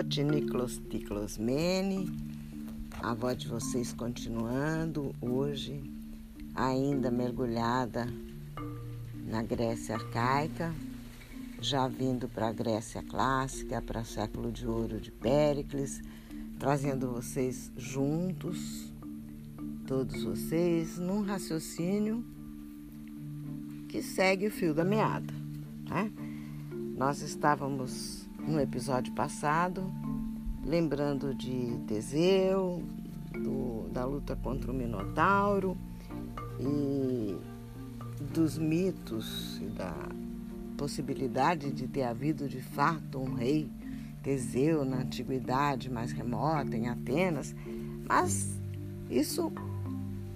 noite, Niklos Ticlosmene. A voz de vocês continuando hoje, ainda mergulhada na Grécia arcaica, já vindo para a Grécia clássica, para o século de ouro de Péricles, trazendo vocês juntos, todos vocês, num raciocínio que segue o fio da meada. Né? Nós estávamos no episódio passado lembrando de Teseu, do, da luta contra o Minotauro e dos mitos e da possibilidade de ter havido de fato um rei Teseu na antiguidade mais remota, em Atenas, mas isso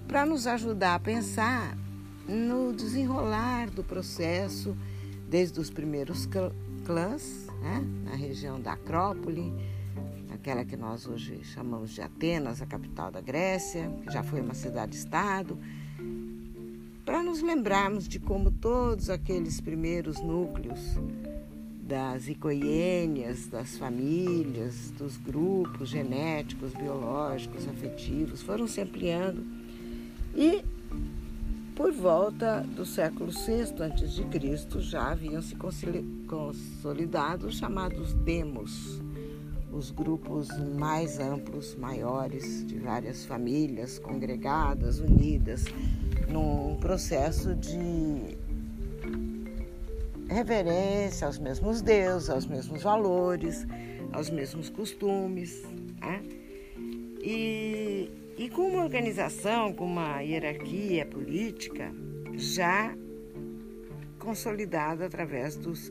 para nos ajudar a pensar no desenrolar do processo desde os primeiros clãs, né, na região da Acrópole, aquela que nós hoje chamamos de Atenas, a capital da Grécia, que já foi uma cidade-estado, para nos lembrarmos de como todos aqueles primeiros núcleos das icoiênias, das famílias, dos grupos genéticos, biológicos, afetivos, foram se ampliando. E por volta do século VI a.C. já haviam se consolidado os chamados demos, os grupos mais amplos, maiores, de várias famílias congregadas, unidas, num processo de reverência aos mesmos deuses, aos mesmos valores, aos mesmos costumes. Né? E, e com uma organização, com uma hierarquia política já consolidada através dos,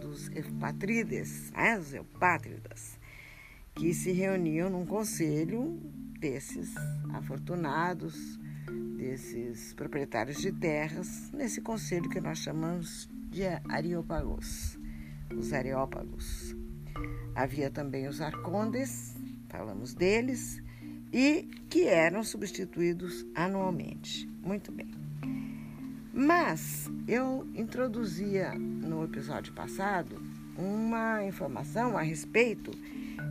dos eupátrides, né? os eupátridas, que se reuniam num conselho desses afortunados, desses proprietários de terras, nesse conselho que nós chamamos de Areópagos, os Areópagos. Havia também os arcondes, falamos deles, e que eram substituídos anualmente. Muito bem. Mas eu introduzia no episódio passado uma informação a respeito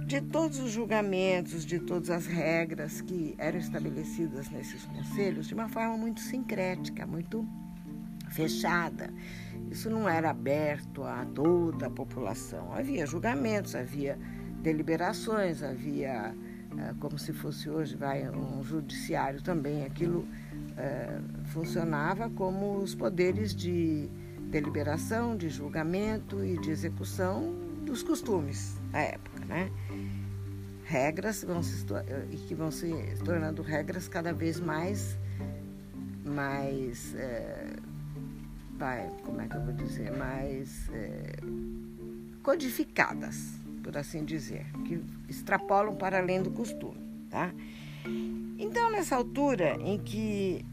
de todos os julgamentos, de todas as regras que eram estabelecidas nesses conselhos de uma forma muito sincrética, muito fechada. Isso não era aberto a toda a população. Havia julgamentos, havia deliberações, havia, como se fosse hoje, vai um judiciário também. Aquilo é, funcionava como os poderes de deliberação, de julgamento e de execução dos costumes da época, né? Regras vão se, que vão se tornando regras cada vez mais mais é, como é que eu vou dizer, mais é, codificadas, por assim dizer, que extrapolam para além do costume, tá? Então, nessa altura em que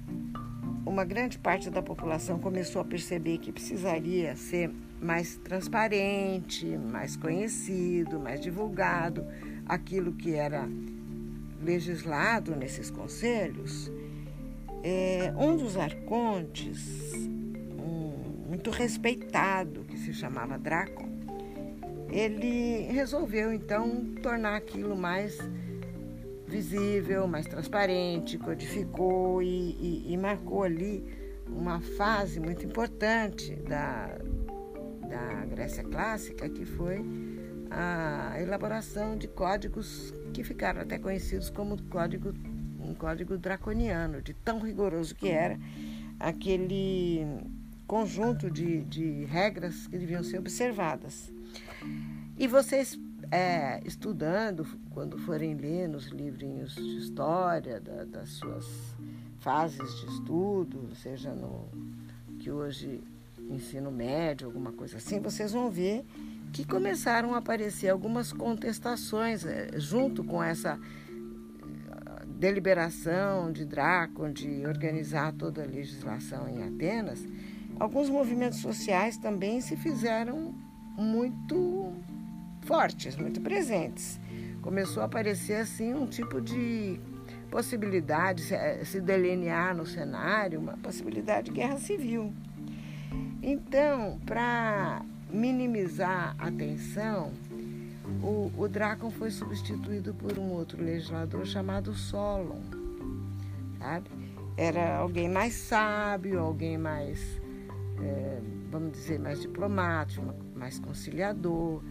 uma grande parte da população começou a perceber que precisaria ser mais transparente, mais conhecido, mais divulgado aquilo que era legislado nesses conselhos, é, um dos arcontes muito respeitado, que se chamava Draco, ele resolveu então tornar aquilo mais visível, mais transparente, codificou e, e, e marcou ali uma fase muito importante da, da Grécia Clássica, que foi a elaboração de códigos que ficaram até conhecidos como código, um código draconiano, de tão rigoroso que era aquele conjunto de, de regras que deviam ser observadas. E vocês, é, estudando, quando forem ler nos livrinhos de história da, das suas fases de estudo, seja no que hoje ensino médio, alguma coisa assim, vocês vão ver que começaram a aparecer algumas contestações é, junto com essa é, deliberação de Drácon de organizar toda a legislação em Atenas alguns movimentos sociais também se fizeram muito fortes, muito presentes. Começou a aparecer assim um tipo de possibilidade, se, eh, delinear no cenário, uma possibilidade de guerra civil. Então, para minimizar a tensão, o, o Drácon foi substituído por um outro legislador chamado Solon, sabe? Era alguém mais sábio, alguém mais, é, vamos dizer, mais diplomático, mais conciliador.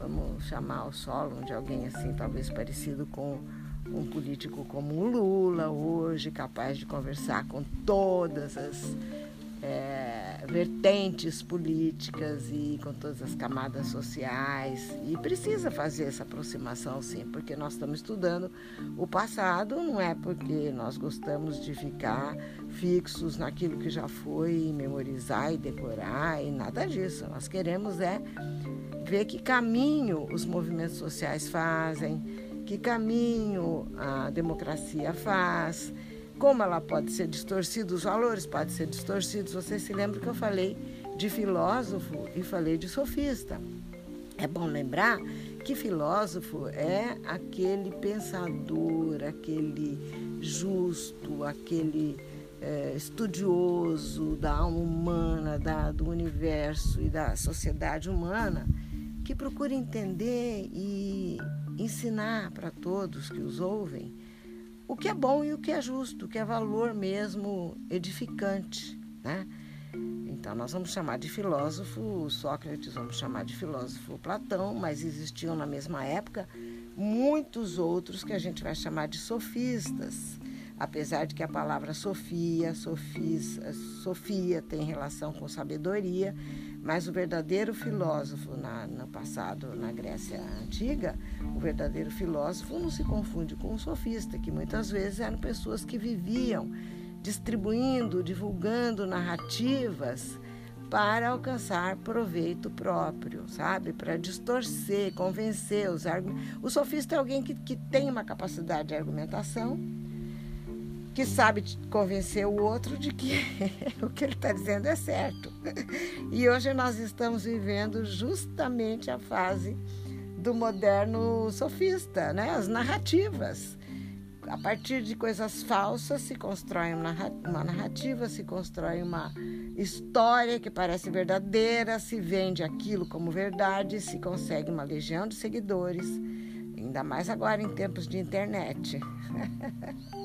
Vamos chamar o Solon de alguém assim, talvez parecido com um político como o Lula hoje, capaz de conversar com todas as é, vertentes políticas e com todas as camadas sociais. E precisa fazer essa aproximação, sim, porque nós estamos estudando o passado, não é porque nós gostamos de ficar fixos naquilo que já foi, memorizar e decorar e nada disso. Nós queremos é ver que caminho os movimentos sociais fazem, que caminho a democracia faz como ela pode ser distorcida, os valores podem ser distorcidos. Você se lembra que eu falei de filósofo e falei de sofista. É bom lembrar que filósofo é aquele pensador, aquele justo, aquele é, estudioso da alma humana, da, do universo e da sociedade humana, que procura entender e ensinar para todos que os ouvem o que é bom e o que é justo, o que é valor mesmo edificante, né? Então nós vamos chamar de filósofo Sócrates, vamos chamar de filósofo Platão, mas existiam na mesma época muitos outros que a gente vai chamar de sofistas. Apesar de que a palavra sofia, sofis, sofia tem relação com sabedoria, mas o verdadeiro filósofo na, no passado, na Grécia Antiga, o verdadeiro filósofo não se confunde com o sofista, que muitas vezes eram pessoas que viviam distribuindo, divulgando narrativas para alcançar proveito próprio, sabe? Para distorcer, convencer os argumentos. O sofista é alguém que, que tem uma capacidade de argumentação que sabe convencer o outro de que o que ele está dizendo é certo. E hoje nós estamos vivendo justamente a fase do moderno sofista, né? as narrativas. A partir de coisas falsas se constrói uma narrativa, se constrói uma história que parece verdadeira, se vende aquilo como verdade, se consegue uma legião de seguidores, ainda mais agora em tempos de internet.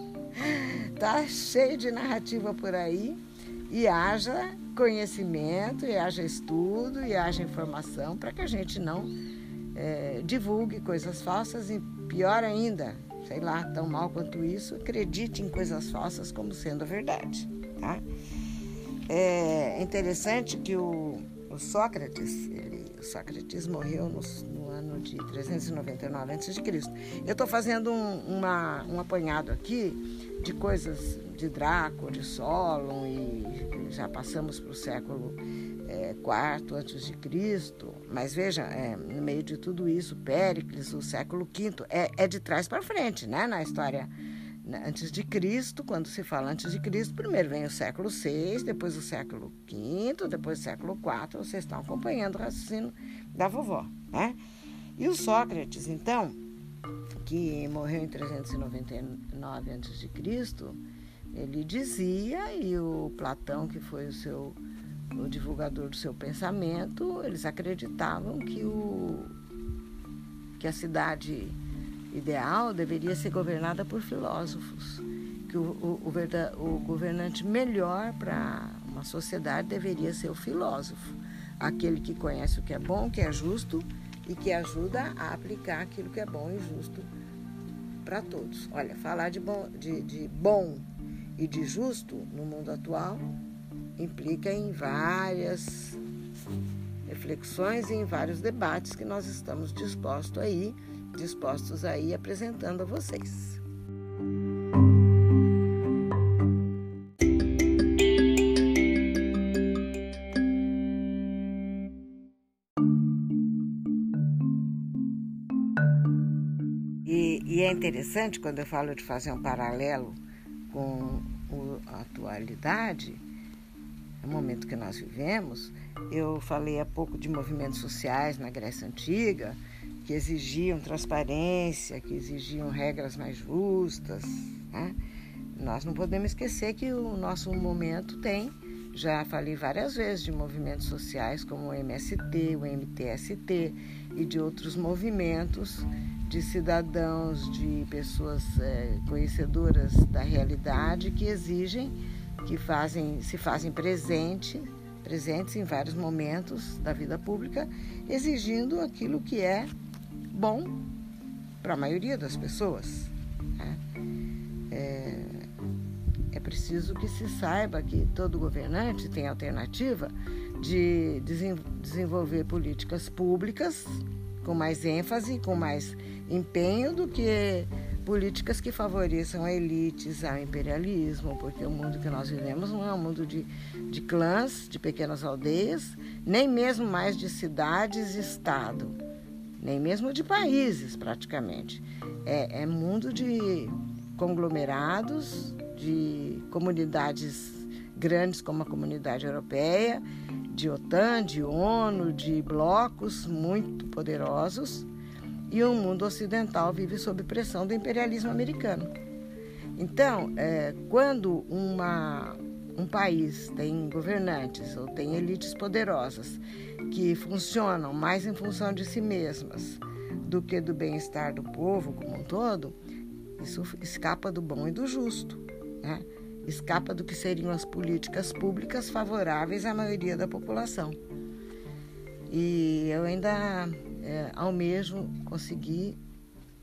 Tá cheio de narrativa por aí e haja conhecimento, e haja estudo, e haja informação para que a gente não é, divulgue coisas falsas e pior ainda, sei lá, tão mal quanto isso, acredite em coisas falsas como sendo verdade, tá? É interessante que o, o Sócrates, ele, Sócrates morreu no, no ano de 399 a.C. Eu estou fazendo um, uma, um apanhado aqui de coisas de Draco, de Solon e já passamos para o século IV antes de Cristo. Mas veja, é, no meio de tudo isso, Péricles, o século V, é, é de trás para frente, né? Na história antes de Cristo, quando se fala antes de Cristo, primeiro vem o século VI, depois o século V, depois o século IV. Vocês estão acompanhando o raciocínio da vovó, né? E o Sócrates, então, que morreu em 399 a.C., ele dizia, e o Platão, que foi o seu o divulgador do seu pensamento, eles acreditavam que, o, que a cidade ideal deveria ser governada por filósofos, que o, o, o, o governante melhor para uma sociedade deveria ser o filósofo, aquele que conhece o que é bom, o que é justo e que ajuda a aplicar aquilo que é bom e justo para todos. Olha, falar de bom, de, de bom e de justo no mundo atual implica em várias reflexões e em vários debates que nós estamos dispostos aí, dispostos aí apresentando a vocês. interessante quando eu falo de fazer um paralelo com a atualidade, o momento que nós vivemos. Eu falei há pouco de movimentos sociais na Grécia Antiga, que exigiam transparência, que exigiam regras mais justas. Né? Nós não podemos esquecer que o nosso momento tem, já falei várias vezes de movimentos sociais como o MST, o MTST, e de outros movimentos de cidadãos, de pessoas é, conhecedoras da realidade que exigem, que fazem, se fazem presente, presentes em vários momentos da vida pública, exigindo aquilo que é bom para a maioria das pessoas. Né? É, é preciso que se saiba que todo governante tem alternativa de desenvolver políticas públicas com mais ênfase, com mais empenho do que políticas que favoreçam elites, ao imperialismo, porque o mundo que nós vivemos não é um mundo de, de clãs, de pequenas aldeias, nem mesmo mais de cidades e Estado, nem mesmo de países, praticamente. É, é mundo de conglomerados, de comunidades grandes como a comunidade europeia, de OTAN, de ONU, de blocos muito poderosos, e o mundo ocidental vive sob pressão do imperialismo americano. Então, é, quando uma, um país tem governantes ou tem elites poderosas que funcionam mais em função de si mesmas do que do bem-estar do povo como um todo, isso escapa do bom e do justo. Né? escapa do que seriam as políticas públicas favoráveis à maioria da população. E eu ainda é, almejo conseguir,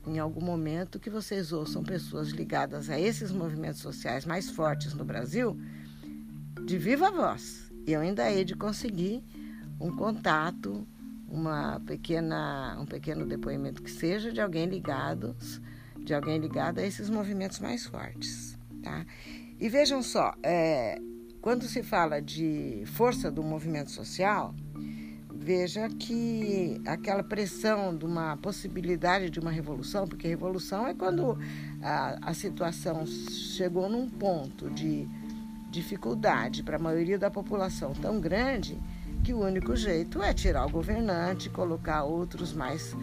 em algum momento, que vocês ouçam pessoas ligadas a esses movimentos sociais mais fortes no Brasil, de viva voz. Eu ainda hei de conseguir um contato, uma pequena, um pequeno depoimento que seja de alguém ligado, de alguém ligado a esses movimentos mais fortes, tá? E vejam só, é, quando se fala de força do movimento social, veja que aquela pressão de uma possibilidade de uma revolução, porque revolução é quando a, a situação chegou num ponto de dificuldade para a maioria da população tão grande que o único jeito é tirar o governante, colocar outros mais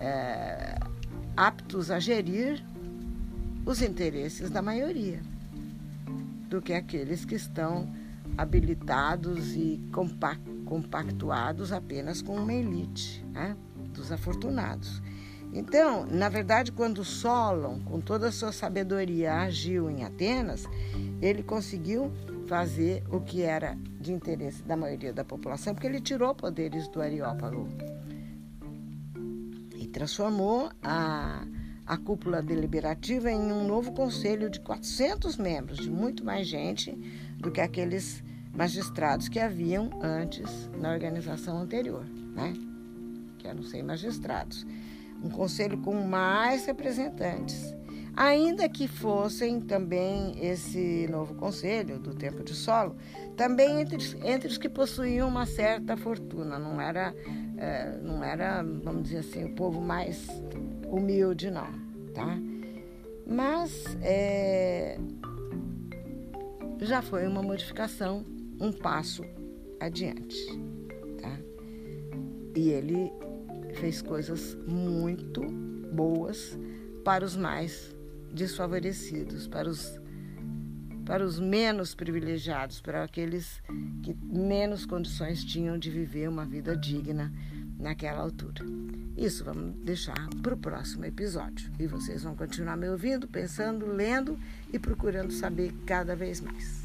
é, aptos a gerir os interesses da maioria do que aqueles que estão habilitados e compactuados apenas com uma elite, né? dos afortunados. Então, na verdade, quando Solon, com toda a sua sabedoria, agiu em Atenas, ele conseguiu fazer o que era de interesse da maioria da população, porque ele tirou poderes do Areópago e transformou a, a cúpula deliberativa em um novo conselho de 400 membros, de muito mais gente do que aqueles magistrados que haviam antes na organização anterior, né? que eram 100 magistrados. Um conselho com mais representantes, ainda que fossem também esse novo conselho do tempo de solo, também entre, entre os que possuíam uma certa fortuna, não era, é, não era, vamos dizer assim, o povo mais humilde, não, tá? Mas é, já foi uma modificação, um passo adiante, tá? E ele fez coisas muito boas para os mais desfavorecidos, para os para os menos privilegiados, para aqueles que menos condições tinham de viver uma vida digna naquela altura. Isso vamos deixar para o próximo episódio. E vocês vão continuar me ouvindo, pensando, lendo e procurando saber cada vez mais.